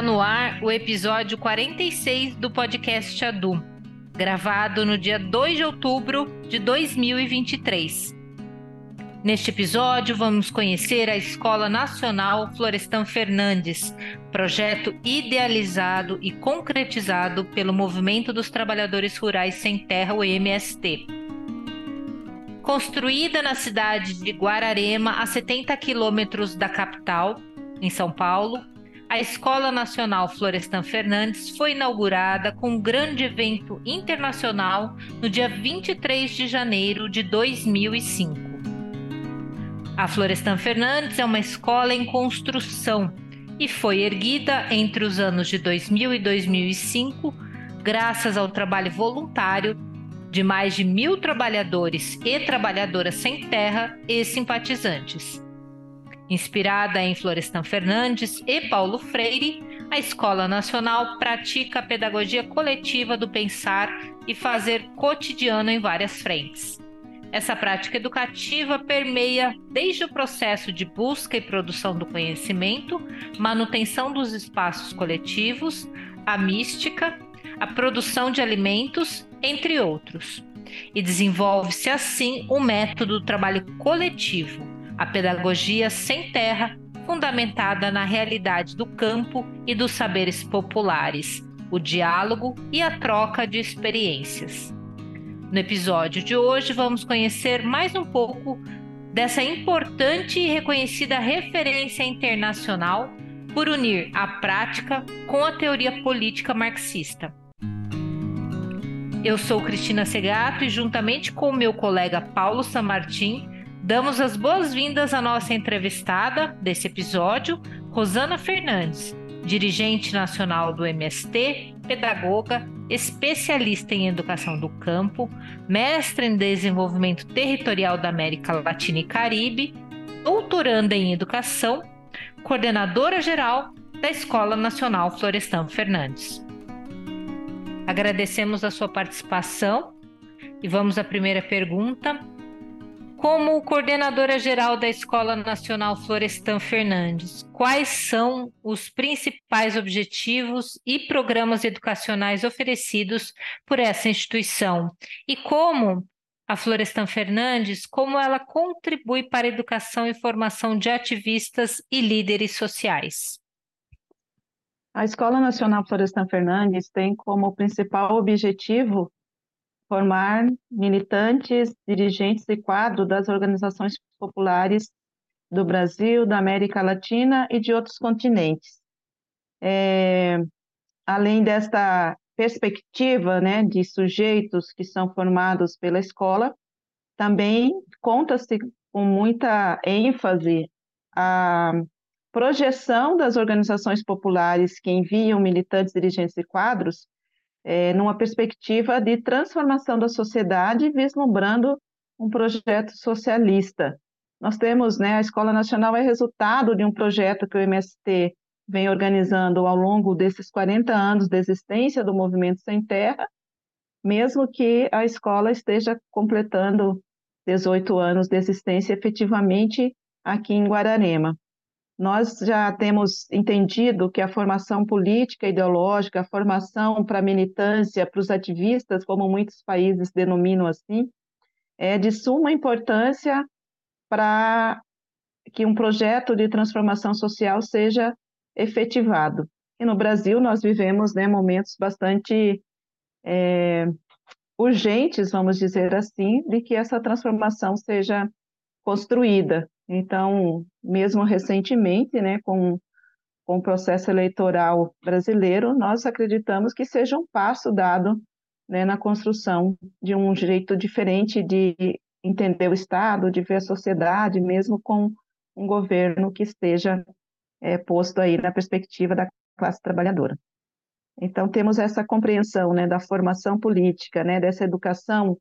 Está no ar o episódio 46 do podcast Adu, gravado no dia 2 de outubro de 2023. Neste episódio, vamos conhecer a Escola Nacional Florestan Fernandes, projeto idealizado e concretizado pelo Movimento dos Trabalhadores Rurais Sem Terra, o MST. Construída na cidade de Guararema, a 70 quilômetros da capital, em São Paulo, a Escola Nacional Florestan Fernandes foi inaugurada com um grande evento internacional no dia 23 de janeiro de 2005. A Florestan Fernandes é uma escola em construção e foi erguida entre os anos de 2000 e 2005 graças ao trabalho voluntário de mais de mil trabalhadores e trabalhadoras sem terra e simpatizantes. Inspirada em Florestan Fernandes e Paulo Freire, a Escola Nacional pratica a pedagogia coletiva do pensar e fazer cotidiano em várias frentes. Essa prática educativa permeia desde o processo de busca e produção do conhecimento, manutenção dos espaços coletivos, a mística, a produção de alimentos, entre outros. E desenvolve-se assim o método do trabalho coletivo, a pedagogia sem terra, fundamentada na realidade do campo e dos saberes populares, o diálogo e a troca de experiências. No episódio de hoje, vamos conhecer mais um pouco dessa importante e reconhecida referência internacional por unir a prática com a teoria política marxista. Eu sou Cristina Segato e, juntamente com o meu colega Paulo Samartim, Damos as boas-vindas à nossa entrevistada desse episódio, Rosana Fernandes, dirigente nacional do MST, pedagoga, especialista em educação do campo, mestre em desenvolvimento territorial da América Latina e Caribe, doutoranda em educação, coordenadora geral da Escola Nacional Florestan Fernandes. Agradecemos a sua participação e vamos à primeira pergunta como coordenadora geral da Escola Nacional Florestan Fernandes, quais são os principais objetivos e programas educacionais oferecidos por essa instituição? E como a Florestan Fernandes, como ela contribui para a educação e formação de ativistas e líderes sociais? A Escola Nacional Florestan Fernandes tem como principal objetivo formar militantes, dirigentes e quadro das organizações populares do Brasil, da América Latina e de outros continentes. É, além desta perspectiva né, de sujeitos que são formados pela escola, também conta-se com muita ênfase a projeção das organizações populares que enviam militantes, dirigentes e quadros é, numa perspectiva de transformação da sociedade, vislumbrando um projeto socialista. Nós temos, né, a Escola Nacional é resultado de um projeto que o MST vem organizando ao longo desses 40 anos de existência do Movimento Sem Terra, mesmo que a escola esteja completando 18 anos de existência efetivamente aqui em Guararema. Nós já temos entendido que a formação política ideológica, a formação para a militância, para os ativistas, como muitos países denominam assim, é de suma importância para que um projeto de transformação social seja efetivado. E no Brasil nós vivemos né, momentos bastante é, urgentes, vamos dizer assim, de que essa transformação seja construída. Então, mesmo recentemente, né, com, com o processo eleitoral brasileiro, nós acreditamos que seja um passo dado né, na construção de um jeito diferente de entender o Estado, de ver a sociedade, mesmo com um governo que esteja é, posto aí na perspectiva da classe trabalhadora. Então, temos essa compreensão né, da formação política, né, dessa educação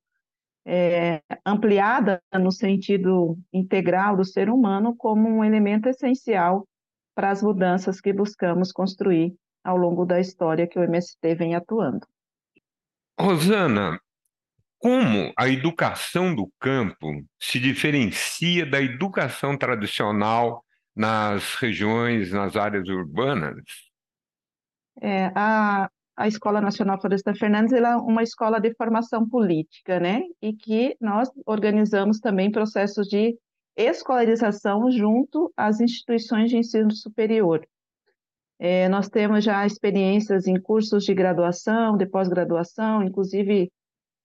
é, ampliada no sentido integral do ser humano como um elemento essencial para as mudanças que buscamos construir ao longo da história que o MST vem atuando. Rosana, como a educação do campo se diferencia da educação tradicional nas regiões, nas áreas urbanas? É, a, a Escola Nacional Florestan Fernandes é uma escola de formação política, né? E que nós organizamos também processos de escolarização junto às instituições de ensino superior. É, nós temos já experiências em cursos de graduação, de pós-graduação, inclusive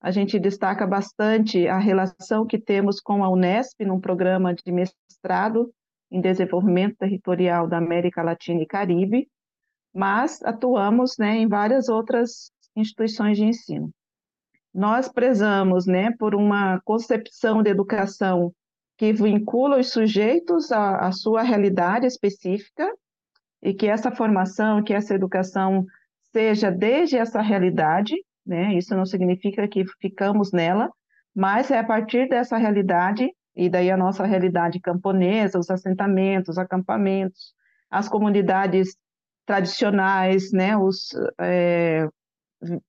a gente destaca bastante a relação que temos com a Unesp num programa de mestrado em desenvolvimento territorial da América Latina e Caribe, mas atuamos né, em várias outras instituições de ensino. Nós prezamos né, por uma concepção de educação que vincula os sujeitos à, à sua realidade específica e que essa formação, que essa educação seja desde essa realidade, né? Isso não significa que ficamos nela, mas é a partir dessa realidade e daí a nossa realidade camponesa, os assentamentos, os acampamentos, as comunidades tradicionais, né? Os é,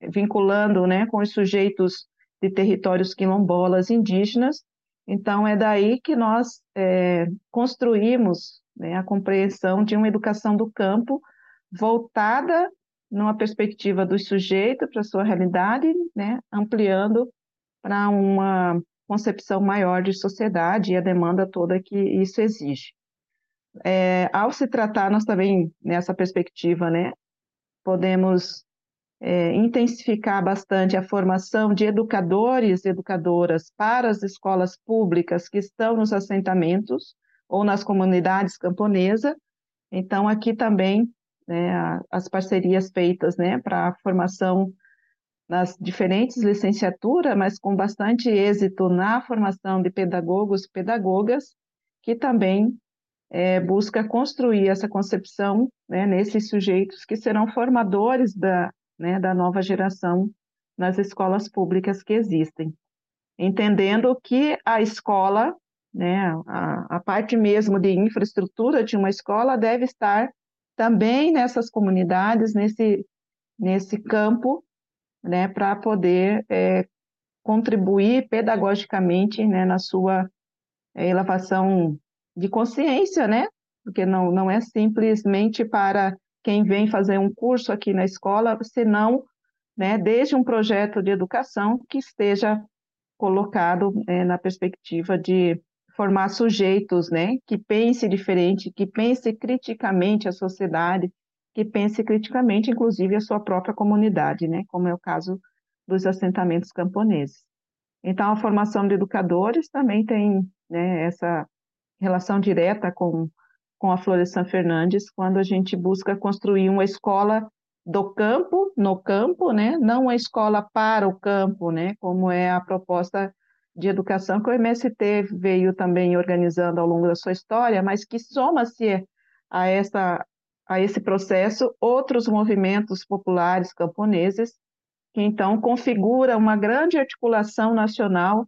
vinculando, né? Com os sujeitos de territórios quilombolas indígenas. Então é daí que nós é, construímos né, a compreensão de uma educação do campo voltada numa perspectiva do sujeito para sua realidade, né, ampliando para uma concepção maior de sociedade e a demanda toda que isso exige. É, ao se tratar, nós também, nessa perspectiva, né, podemos é, intensificar bastante a formação de educadores e educadoras para as escolas públicas que estão nos assentamentos, ou nas comunidades camponesas. Então, aqui também, né, as parcerias feitas né, para a formação nas diferentes licenciaturas, mas com bastante êxito na formação de pedagogos e pedagogas, que também é, busca construir essa concepção né, nesses sujeitos que serão formadores da, né, da nova geração nas escolas públicas que existem. Entendendo que a escola né? A, a parte mesmo de infraestrutura de uma escola deve estar também nessas comunidades, nesse, nesse campo, né, para poder é, contribuir pedagogicamente né, na sua elevação de consciência, né? Porque não, não é simplesmente para quem vem fazer um curso aqui na escola, senão, né, desde um projeto de educação que esteja colocado é, na perspectiva de formar sujeitos, né, que pense diferente, que pense criticamente a sociedade, que pense criticamente, inclusive, a sua própria comunidade, né, como é o caso dos assentamentos camponeses. Então, a formação de educadores também tem né, essa relação direta com, com a Florestan Fernandes, quando a gente busca construir uma escola do campo, no campo, né, não uma escola para o campo, né, como é a proposta de educação que o MST veio também organizando ao longo da sua história, mas que soma-se a, essa, a esse processo outros movimentos populares camponeses, que então configura uma grande articulação nacional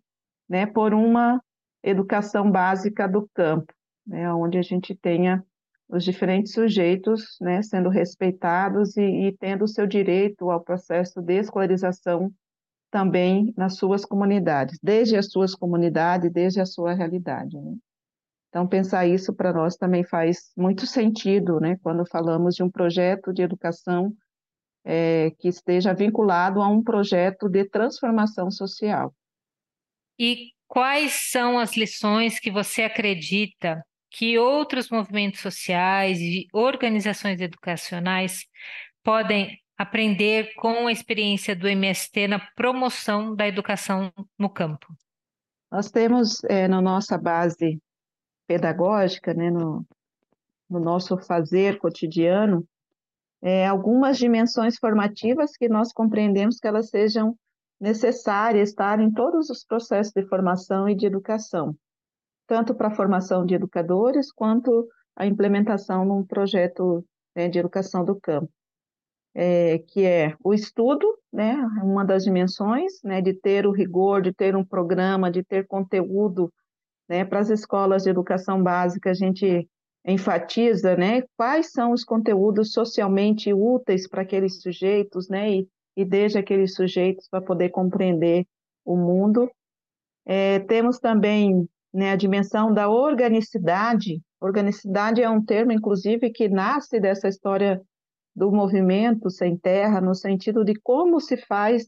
né, por uma educação básica do campo, né, onde a gente tenha os diferentes sujeitos né, sendo respeitados e, e tendo o seu direito ao processo de escolarização também nas suas comunidades, desde as suas comunidades, desde a sua realidade. Né? Então, pensar isso para nós também faz muito sentido, né, quando falamos de um projeto de educação é, que esteja vinculado a um projeto de transformação social. E quais são as lições que você acredita que outros movimentos sociais e organizações educacionais podem aprender com a experiência do MST na promoção da educação no campo? Nós temos é, na nossa base pedagógica, né, no, no nosso fazer cotidiano, é, algumas dimensões formativas que nós compreendemos que elas sejam necessárias estar em todos os processos de formação e de educação, tanto para a formação de educadores quanto a implementação num projeto né, de educação do campo. É, que é o estudo, né, uma das dimensões, né, de ter o rigor, de ter um programa, de ter conteúdo, né, para as escolas de educação básica a gente enfatiza, né, quais são os conteúdos socialmente úteis para aqueles sujeitos, né, e, e desde aqueles sujeitos para poder compreender o mundo. É, temos também né, a dimensão da organicidade. Organicidade é um termo, inclusive, que nasce dessa história do movimento sem terra, no sentido de como se faz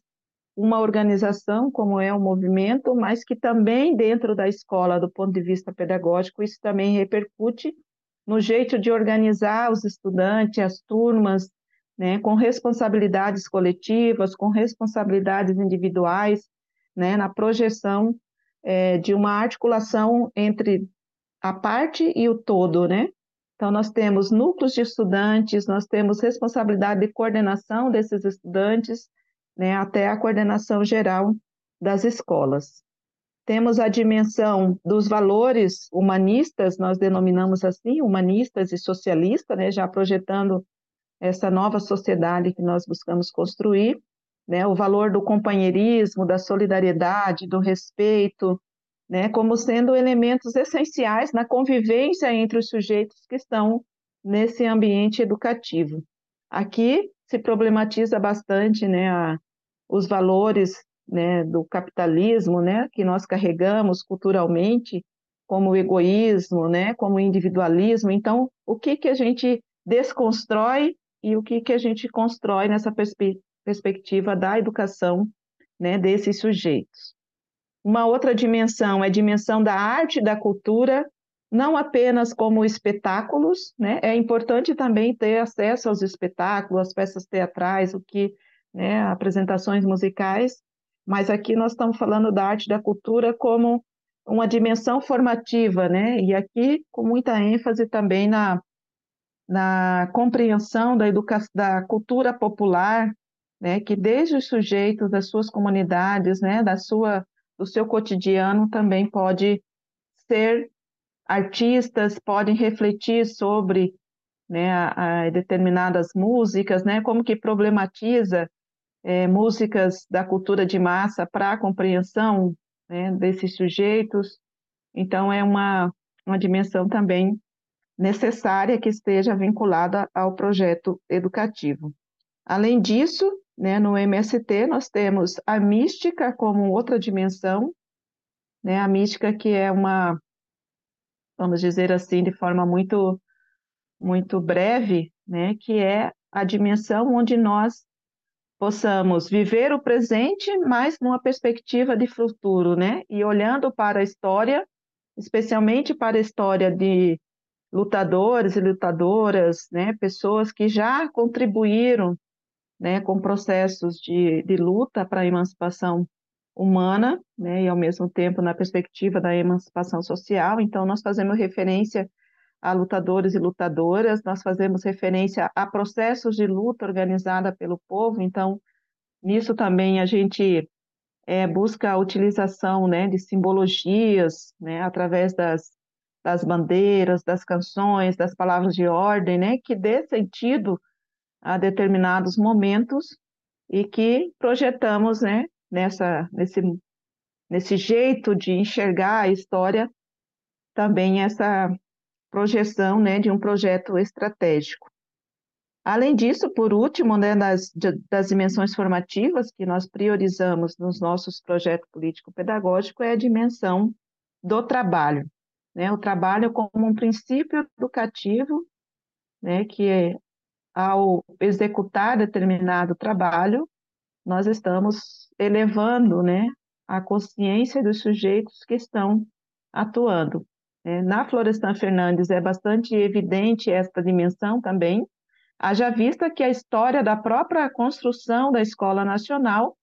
uma organização, como é o movimento, mas que também dentro da escola, do ponto de vista pedagógico, isso também repercute no jeito de organizar os estudantes, as turmas, né, com responsabilidades coletivas, com responsabilidades individuais, né, na projeção é, de uma articulação entre a parte e o todo, né? Então, nós temos núcleos de estudantes, nós temos responsabilidade de coordenação desses estudantes, né, até a coordenação geral das escolas. Temos a dimensão dos valores humanistas, nós denominamos assim, humanistas e socialistas, né, já projetando essa nova sociedade que nós buscamos construir, né, o valor do companheirismo, da solidariedade, do respeito, né, como sendo elementos essenciais na convivência entre os sujeitos que estão nesse ambiente educativo. Aqui se problematiza bastante né, a, os valores né, do capitalismo né, que nós carregamos culturalmente, como egoísmo, né, como individualismo. Então, o que, que a gente desconstrói e o que, que a gente constrói nessa perspe perspectiva da educação né, desses sujeitos. Uma outra dimensão é a dimensão da arte e da cultura, não apenas como espetáculos, né? É importante também ter acesso aos espetáculos, às peças teatrais, o que, né, apresentações musicais, mas aqui nós estamos falando da arte e da cultura como uma dimensão formativa, né? E aqui com muita ênfase também na, na compreensão da educação da cultura popular, né? Que desde os sujeitos das suas comunidades, né? Da sua do seu cotidiano também pode ser artistas, podem refletir sobre né, a, a determinadas músicas, né, como que problematiza é, músicas da cultura de massa para a compreensão né, desses sujeitos. Então, é uma, uma dimensão também necessária que esteja vinculada ao projeto educativo. Além disso, né? No MST, nós temos a mística como outra dimensão, né? a mística que é uma, vamos dizer assim, de forma muito, muito breve, né? que é a dimensão onde nós possamos viver o presente, mas numa perspectiva de futuro, né? E olhando para a história, especialmente para a história de lutadores e lutadoras, né? Pessoas que já contribuíram né, com processos de, de luta para a emancipação humana, né, e ao mesmo tempo na perspectiva da emancipação social. Então, nós fazemos referência a lutadores e lutadoras, nós fazemos referência a processos de luta organizada pelo povo. Então, nisso também a gente é, busca a utilização né, de simbologias, né, através das, das bandeiras, das canções, das palavras de ordem, né, que dê sentido a determinados momentos e que projetamos, né, nessa, nesse, nesse jeito de enxergar a história, também essa projeção, né, de um projeto estratégico. Além disso, por último, né, das, das dimensões formativas que nós priorizamos nos nossos projetos político-pedagógicos é a dimensão do trabalho. Né, o trabalho como um princípio educativo, né, que é ao executar determinado trabalho, nós estamos elevando né, a consciência dos sujeitos que estão atuando. É, na Florestan Fernandes é bastante evidente esta dimensão também, haja vista que a história da própria construção da Escola Nacional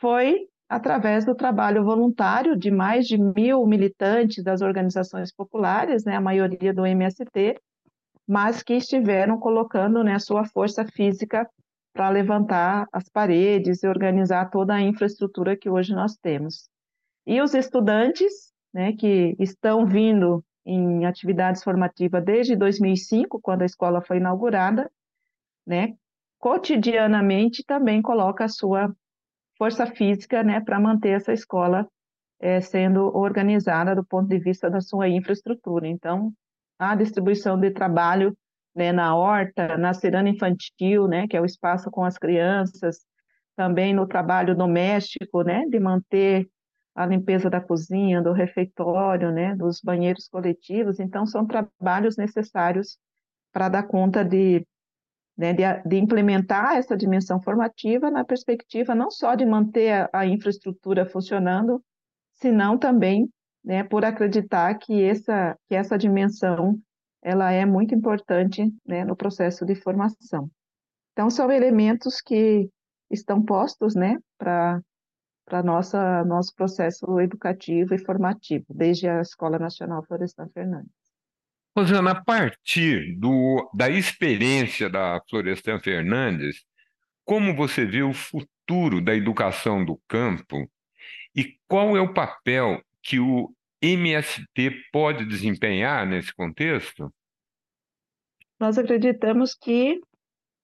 foi através do trabalho voluntário de mais de mil militantes das organizações populares, né, a maioria do MST, mas que estiveram colocando né, sua força física para levantar as paredes e organizar toda a infraestrutura que hoje nós temos. E os estudantes, né, que estão vindo em atividades formativas desde 2005, quando a escola foi inaugurada, né, cotidianamente também coloca a sua força física né, para manter essa escola é, sendo organizada do ponto de vista da sua infraestrutura. Então, a distribuição de trabalho né, na horta, na ciranda infantil, né, que é o espaço com as crianças, também no trabalho doméstico, né, de manter a limpeza da cozinha, do refeitório, né, dos banheiros coletivos. Então, são trabalhos necessários para dar conta de, né, de, de, implementar essa dimensão formativa na perspectiva não só de manter a, a infraestrutura funcionando, senão também né, por acreditar que essa, que essa dimensão ela é muito importante né, no processo de formação. Então, são elementos que estão postos né, para nosso processo educativo e formativo, desde a Escola Nacional Florestan Fernandes. Rosana, a partir do, da experiência da Florestan Fernandes, como você vê o futuro da educação do campo e qual é o papel que o MST pode desempenhar nesse contexto? Nós acreditamos que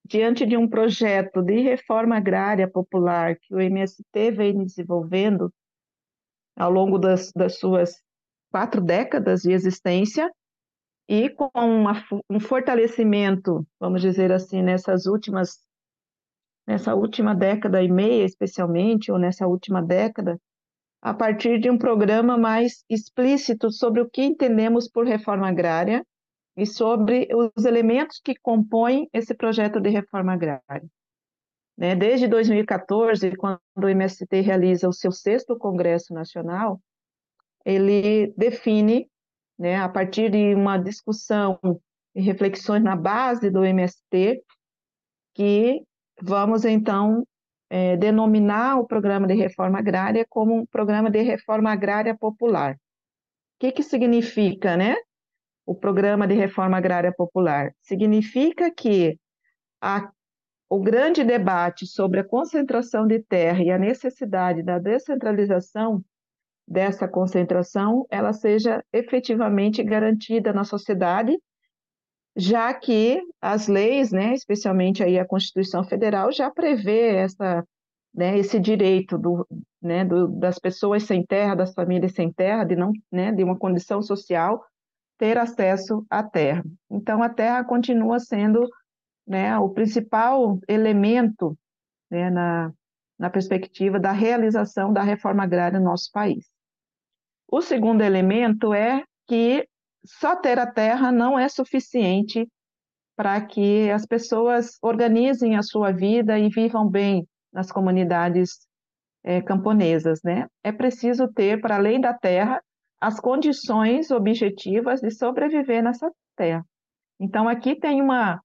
diante de um projeto de reforma agrária popular que o MST vem desenvolvendo ao longo das, das suas quatro décadas de existência, e com uma, um fortalecimento, vamos dizer assim, nessas últimas, nessa última década e meia, especialmente, ou nessa última década, a partir de um programa mais explícito sobre o que entendemos por reforma agrária e sobre os elementos que compõem esse projeto de reforma agrária. Né, desde 2014, quando o MST realiza o seu sexto Congresso Nacional, ele define, né, a partir de uma discussão e reflexões na base do MST, que vamos então é, denominar o programa de reforma agrária como um programa de reforma agrária popular. O que, que significa, né? o Programa de Reforma Agrária Popular. Significa que a, o grande debate sobre a concentração de terra e a necessidade da descentralização dessa concentração, ela seja efetivamente garantida na sociedade, já que as leis, né, especialmente aí a Constituição Federal, já prevê essa, né, esse direito do, né, do, das pessoas sem terra, das famílias sem terra, de não, né, de uma condição social ter acesso à terra. Então, a terra continua sendo né, o principal elemento né, na, na perspectiva da realização da reforma agrária no nosso país. O segundo elemento é que só ter a terra não é suficiente para que as pessoas organizem a sua vida e vivam bem nas comunidades é, camponesas, né? É preciso ter, para além da terra, as condições objetivas de sobreviver nessa terra. Então, aqui tem uma,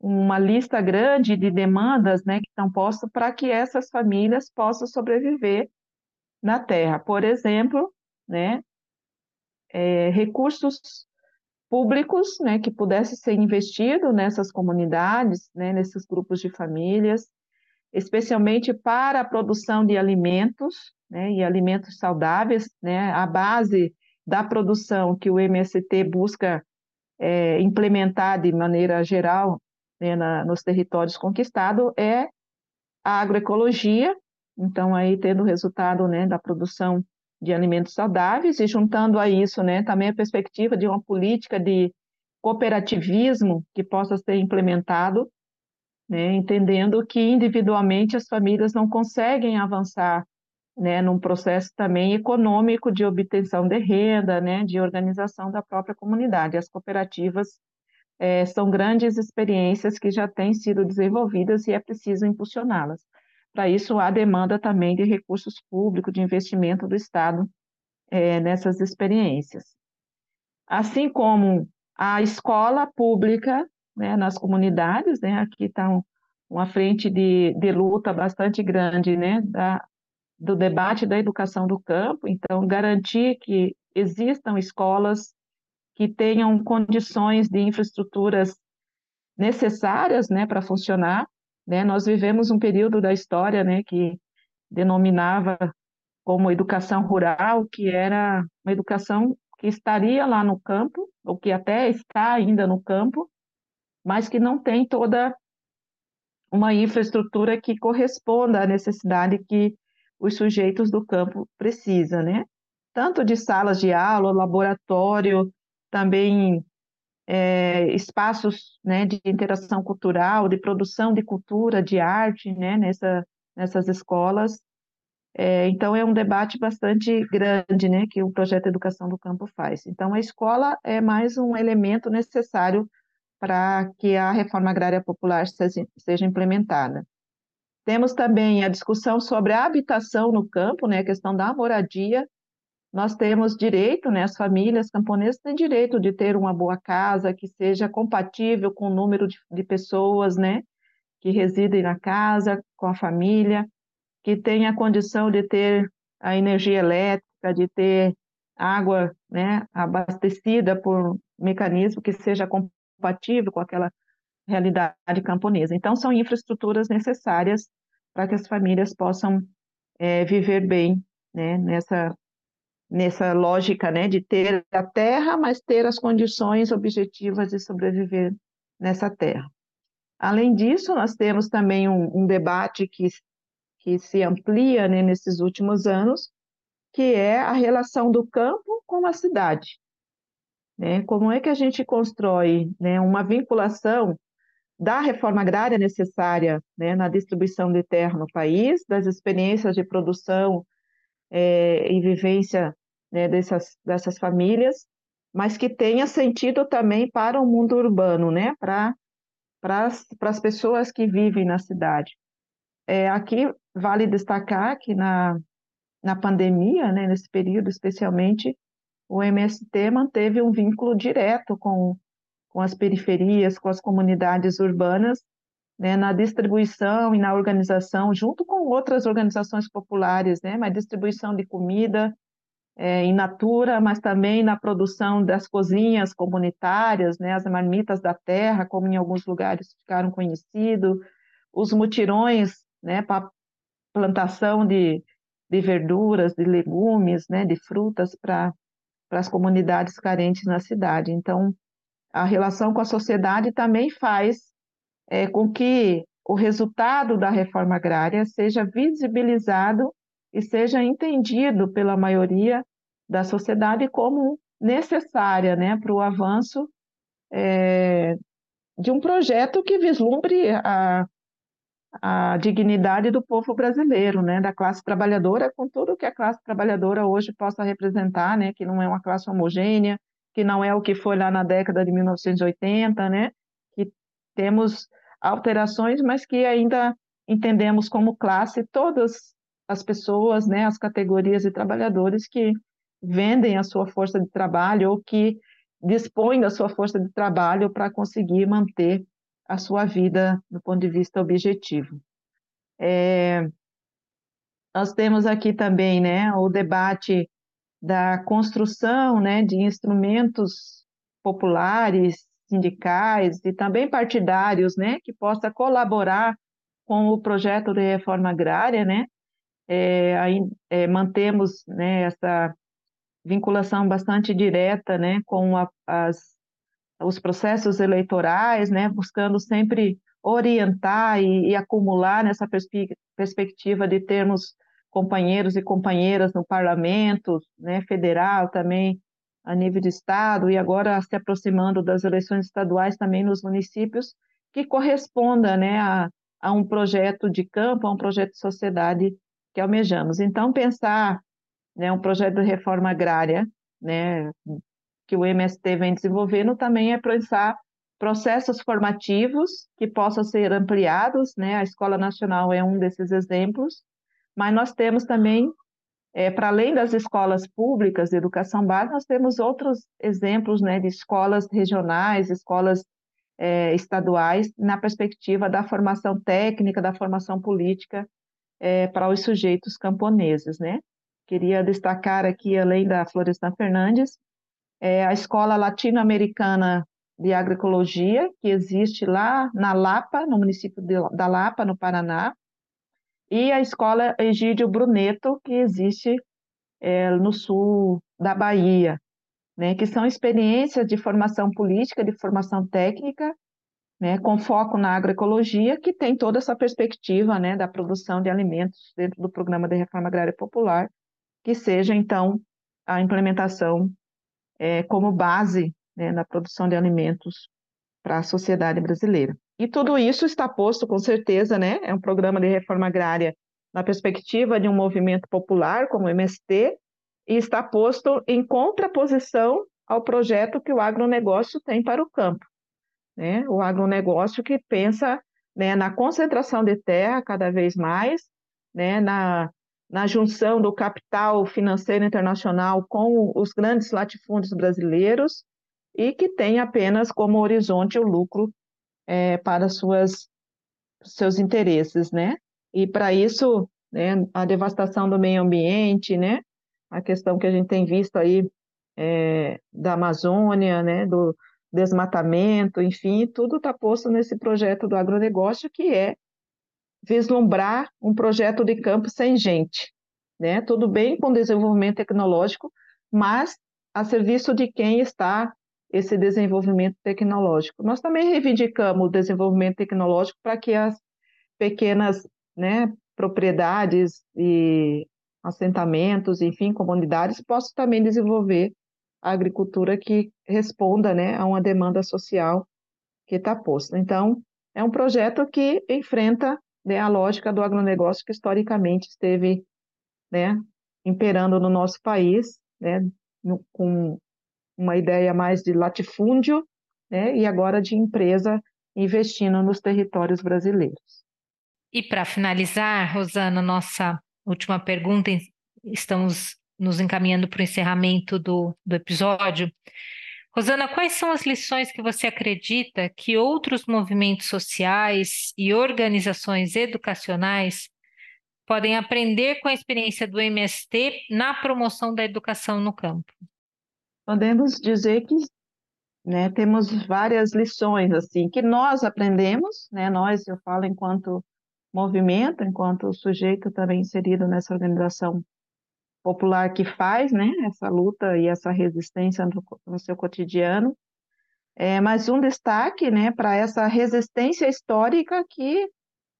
uma lista grande de demandas né, que estão postas para que essas famílias possam sobreviver na terra. Por exemplo, né, é, recursos públicos né, que pudessem ser investidos nessas comunidades, né, nesses grupos de famílias, especialmente para a produção de alimentos, né, e alimentos saudáveis, né, a base da produção que o MST busca é, implementar de maneira geral né, na, nos territórios conquistados é a agroecologia, então aí tendo o resultado né, da produção de alimentos saudáveis e juntando a isso né, também a perspectiva de uma política de cooperativismo que possa ser implementado, né, entendendo que individualmente as famílias não conseguem avançar né, num processo também econômico de obtenção de renda, né, de organização da própria comunidade. As cooperativas é, são grandes experiências que já têm sido desenvolvidas e é preciso impulsioná-las. Para isso, há demanda também de recursos públicos, de investimento do Estado é, nessas experiências. Assim como a escola pública né, nas comunidades, né, aqui está um, uma frente de, de luta bastante grande né, da, do debate da educação do campo, então garantir que existam escolas que tenham condições de infraestruturas necessárias, né, para funcionar, né? Nós vivemos um período da história, né, que denominava como educação rural, que era uma educação que estaria lá no campo, ou que até está ainda no campo, mas que não tem toda uma infraestrutura que corresponda à necessidade que os sujeitos do campo precisam, né? Tanto de salas de aula, laboratório, também é, espaços né, de interação cultural, de produção de cultura, de arte, né, nessa, nessas escolas. É, então, é um debate bastante grande né, que o projeto Educação do Campo faz. Então, a escola é mais um elemento necessário para que a reforma agrária popular seja, seja implementada. Temos também a discussão sobre a habitação no campo, né, a questão da moradia. Nós temos direito, né, as famílias camponesas têm direito de ter uma boa casa que seja compatível com o número de, de pessoas, né, que residem na casa, com a família, que tenha condição de ter a energia elétrica, de ter água, né, abastecida por mecanismo que seja compatível com aquela realidade camponesa. Então, são infraestruturas necessárias para que as famílias possam é, viver bem né, nessa, nessa lógica né, de ter a terra, mas ter as condições objetivas de sobreviver nessa terra. Além disso, nós temos também um, um debate que, que se amplia né, nesses últimos anos, que é a relação do campo com a cidade. Né? Como é que a gente constrói né, uma vinculação da reforma agrária necessária né, na distribuição de terra no país, das experiências de produção é, e vivência né, dessas, dessas famílias, mas que tenha sentido também para o mundo urbano, né, para as pessoas que vivem na cidade. É, aqui vale destacar que na, na pandemia, né, nesse período especialmente, o MST manteve um vínculo direto com com as periferias, com as comunidades urbanas, né, na distribuição e na organização, junto com outras organizações populares, né, mas distribuição de comida é, in natura, mas também na produção das cozinhas comunitárias, né, as marmitas da terra, como em alguns lugares ficaram conhecidos, os mutirões né, para plantação de, de verduras, de legumes, né, de frutas para as comunidades carentes na cidade. Então, a relação com a sociedade também faz é, com que o resultado da reforma agrária seja visibilizado e seja entendido pela maioria da sociedade como necessária né, para o avanço é, de um projeto que vislumbre a, a dignidade do povo brasileiro, né, da classe trabalhadora, com tudo que a classe trabalhadora hoje possa representar, né, que não é uma classe homogênea, que não é o que foi lá na década de 1980, né? Temos alterações, mas que ainda entendemos como classe todas as pessoas, né, as categorias de trabalhadores que vendem a sua força de trabalho ou que dispõem da sua força de trabalho para conseguir manter a sua vida do ponto de vista objetivo. É, nós temos aqui também né, o debate da construção né, de instrumentos populares, sindicais e também partidários, né, que possa colaborar com o projeto de reforma agrária, né, é, aí, é, mantemos né, essa vinculação bastante direta, né, com a, as, os processos eleitorais, né, buscando sempre orientar e, e acumular nessa perspe perspectiva de termos companheiros e companheiras no parlamento, né, federal também, a nível de estado, e agora se aproximando das eleições estaduais também nos municípios, que corresponda né, a, a um projeto de campo, a um projeto de sociedade que almejamos. Então, pensar né, um projeto de reforma agrária, né, que o MST vem desenvolvendo, também é pensar processos formativos que possam ser ampliados, né, a Escola Nacional é um desses exemplos, mas nós temos também, é, para além das escolas públicas de educação básica, nós temos outros exemplos né, de escolas regionais, escolas é, estaduais, na perspectiva da formação técnica, da formação política é, para os sujeitos camponeses. Né? Queria destacar aqui, além da Florestan Fernandes, é, a Escola Latino-Americana de Agroecologia, que existe lá na Lapa, no município de, da Lapa, no Paraná, e a escola Egídio Bruneto, que existe é, no sul da Bahia, né, que são experiências de formação política, de formação técnica, né, com foco na agroecologia, que tem toda essa perspectiva né, da produção de alimentos dentro do programa de reforma agrária popular, que seja, então, a implementação é, como base né, na produção de alimentos para a sociedade brasileira. E tudo isso está posto, com certeza, né? É um programa de reforma agrária na perspectiva de um movimento popular como o MST, e está posto em contraposição ao projeto que o agronegócio tem para o campo. né? O agronegócio que pensa né, na concentração de terra cada vez mais, né, na, na junção do capital financeiro internacional com os grandes latifúndios brasileiros e que tem apenas como horizonte o lucro é, para suas, seus interesses, né? E para isso, né, a devastação do meio ambiente, né? A questão que a gente tem visto aí é, da Amazônia, né? Do, desmatamento, enfim, tudo está posto nesse projeto do agronegócio, que é vislumbrar um projeto de campo sem gente. Né? Tudo bem com desenvolvimento tecnológico, mas a serviço de quem está esse desenvolvimento tecnológico. Nós também reivindicamos o desenvolvimento tecnológico para que as pequenas né, propriedades e assentamentos, enfim, comunidades possam também desenvolver a agricultura que responda né, a uma demanda social que está posta. Então, é um projeto que enfrenta né, a lógica do agronegócio que historicamente esteve né, imperando no nosso país, né, no, com uma ideia mais de latifúndio né, e agora de empresa investindo nos territórios brasileiros. E para finalizar, Rosana, nossa última pergunta, estamos nos encaminhando para o encerramento do, do episódio. Rosana, quais são as lições que você acredita que outros movimentos sociais e organizações educacionais podem aprender com a experiência do MST na promoção da educação no campo? Podemos dizer que né, temos várias lições assim que nós aprendemos, né, nós, eu falo enquanto movimento, enquanto sujeito também inserido nessa organização popular que faz, né, essa luta e essa resistência no, no seu cotidiano. É, mas um destaque, né, para essa resistência histórica que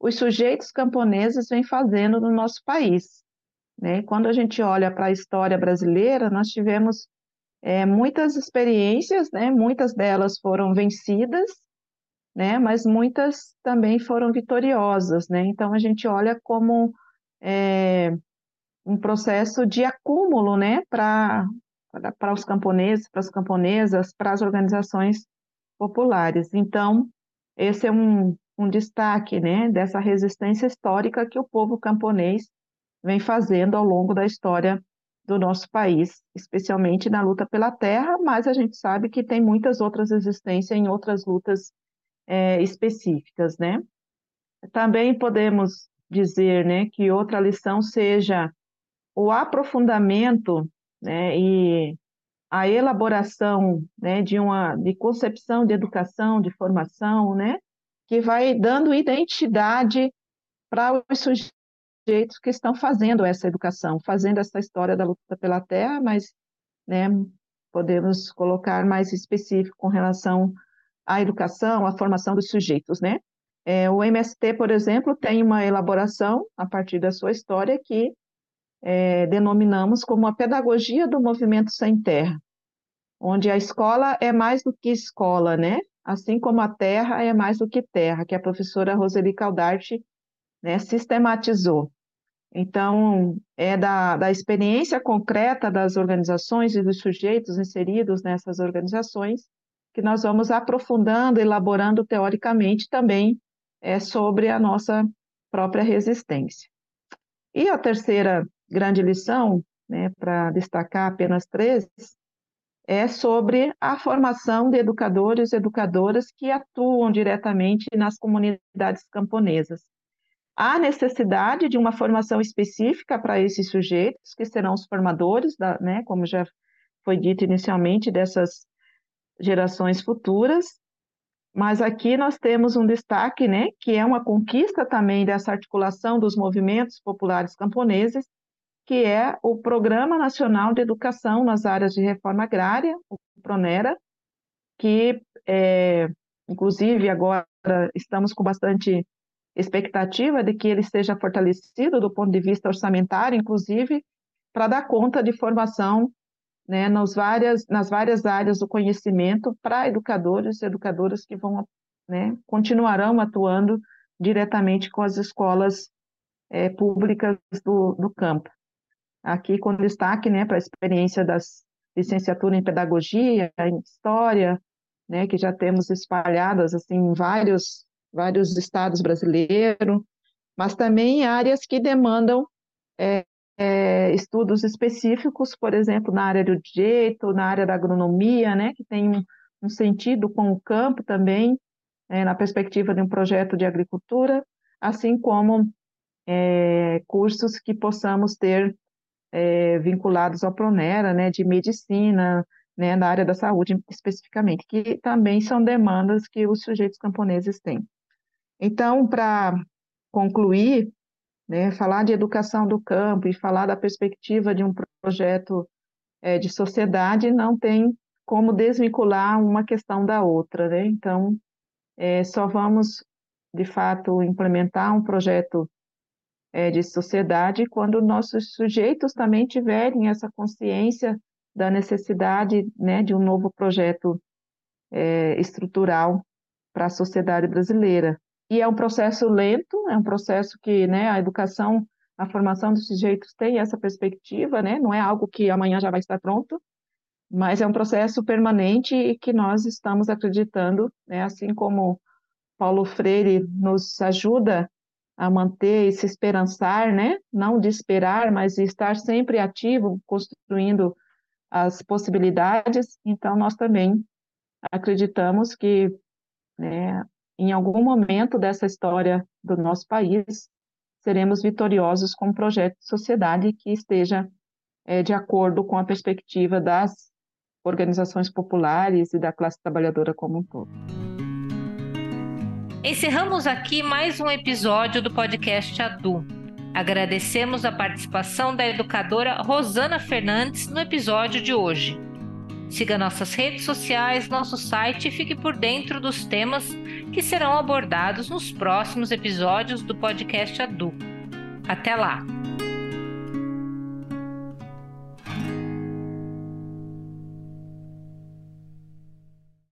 os sujeitos camponeses vêm fazendo no nosso país. Né? Quando a gente olha para a história brasileira, nós tivemos é, muitas experiências, né? muitas delas foram vencidas, né? mas muitas também foram vitoriosas. Né? Então, a gente olha como é, um processo de acúmulo, né, para para os camponeses, para as camponesas, para as organizações populares. Então, esse é um, um destaque, né, dessa resistência histórica que o povo camponês vem fazendo ao longo da história do nosso país, especialmente na luta pela terra, mas a gente sabe que tem muitas outras resistências em outras lutas é, específicas, né? Também podemos dizer, né, que outra lição seja o aprofundamento né, e a elaboração né, de uma de concepção de educação, de formação, né, que vai dando identidade para os que estão fazendo essa educação, fazendo essa história da luta pela terra, mas né, podemos colocar mais específico com relação à educação, à formação dos sujeitos, né? É, o MST, por exemplo, tem uma elaboração a partir da sua história que é, denominamos como a pedagogia do movimento sem terra, onde a escola é mais do que escola, né? Assim como a terra é mais do que terra, que a professora Roseli Caldarte né, sistematizou. Então, é da, da experiência concreta das organizações e dos sujeitos inseridos nessas organizações que nós vamos aprofundando, elaborando teoricamente também é, sobre a nossa própria resistência. E a terceira grande lição, né, para destacar apenas três, é sobre a formação de educadores e educadoras que atuam diretamente nas comunidades camponesas. Há necessidade de uma formação específica para esses sujeitos, que serão os formadores, da, né, como já foi dito inicialmente, dessas gerações futuras, mas aqui nós temos um destaque, né, que é uma conquista também dessa articulação dos movimentos populares camponeses, que é o Programa Nacional de Educação nas áreas de reforma agrária, o PRONERA, que, é, inclusive, agora estamos com bastante expectativa de que ele seja fortalecido do ponto de vista orçamentário, inclusive, para dar conta de formação né, nas, várias, nas várias áreas do conhecimento para educadores e educadoras que vão, né, continuarão atuando diretamente com as escolas é, públicas do, do campo. Aqui com destaque né, para a experiência das licenciaturas em pedagogia, em história, né, que já temos espalhadas assim em vários vários estados brasileiros, mas também áreas que demandam é, é, estudos específicos, por exemplo, na área do direito, na área da agronomia, né, que tem um, um sentido com o campo também, é, na perspectiva de um projeto de agricultura, assim como é, cursos que possamos ter é, vinculados ao Pronera, né, de medicina, né, na área da saúde especificamente, que também são demandas que os sujeitos camponeses têm. Então, para concluir, né, falar de educação do campo e falar da perspectiva de um projeto é, de sociedade não tem como desvincular uma questão da outra, né? Então, é, só vamos, de fato, implementar um projeto é, de sociedade quando nossos sujeitos também tiverem essa consciência da necessidade né, de um novo projeto é, estrutural para a sociedade brasileira. E é um processo lento, é um processo que né, a educação, a formação dos sujeitos tem essa perspectiva, né, não é algo que amanhã já vai estar pronto, mas é um processo permanente e que nós estamos acreditando, né, assim como Paulo Freire nos ajuda a manter e se esperançar, né, não de esperar, mas de estar sempre ativo, construindo as possibilidades, então nós também acreditamos que né, em algum momento dessa história do nosso país seremos vitoriosos com um projeto de sociedade que esteja é, de acordo com a perspectiva das organizações populares e da classe trabalhadora como um todo. Encerramos aqui mais um episódio do podcast Adu. Agradecemos a participação da educadora Rosana Fernandes no episódio de hoje. Siga nossas redes sociais, nosso site e fique por dentro dos temas que serão abordados nos próximos episódios do podcast Adu. Até lá!